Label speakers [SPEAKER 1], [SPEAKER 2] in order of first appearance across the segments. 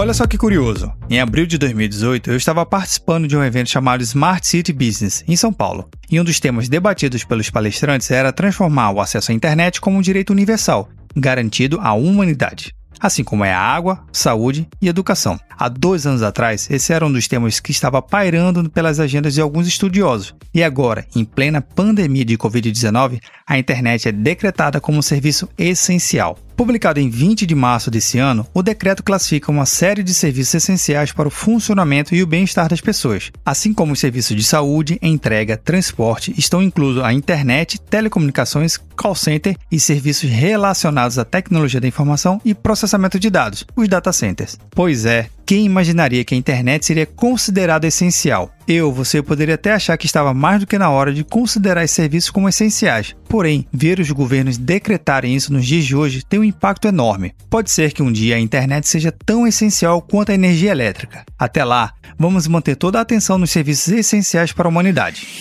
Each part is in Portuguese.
[SPEAKER 1] Olha só que curioso. Em abril de 2018, eu estava participando de um evento chamado Smart City Business, em São Paulo. E um dos temas debatidos pelos palestrantes era transformar o acesso à internet como um direito universal, garantido à humanidade assim como é a água, saúde e educação. Há dois anos atrás, esse era um dos temas que estava pairando pelas agendas de alguns estudiosos. E agora, em plena pandemia de Covid-19, a internet é decretada como um serviço essencial. Publicado em 20 de março desse ano, o decreto classifica uma série de serviços essenciais para o funcionamento e o bem-estar das pessoas, assim como os serviços de saúde, entrega, transporte, estão inclusos a internet, telecomunicações, call center e serviços relacionados à tecnologia da informação e processamento de dados, os data centers. Pois é, quem imaginaria que a internet seria considerada essencial? Eu, você poderia até achar que estava mais do que na hora de considerar esses serviços como essenciais. Porém, ver os governos decretarem isso nos dias de hoje tem um impacto enorme. Pode ser que um dia a internet seja tão essencial quanto a energia elétrica. Até lá, vamos manter toda a atenção nos serviços essenciais para a humanidade.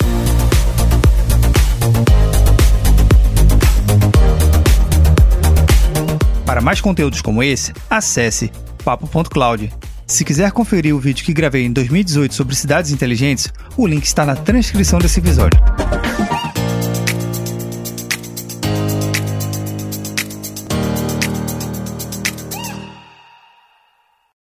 [SPEAKER 1] Para mais conteúdos como esse, acesse papo.cloud se quiser conferir o vídeo que gravei em 2018 sobre cidades inteligentes, o link está na transcrição desse episódio.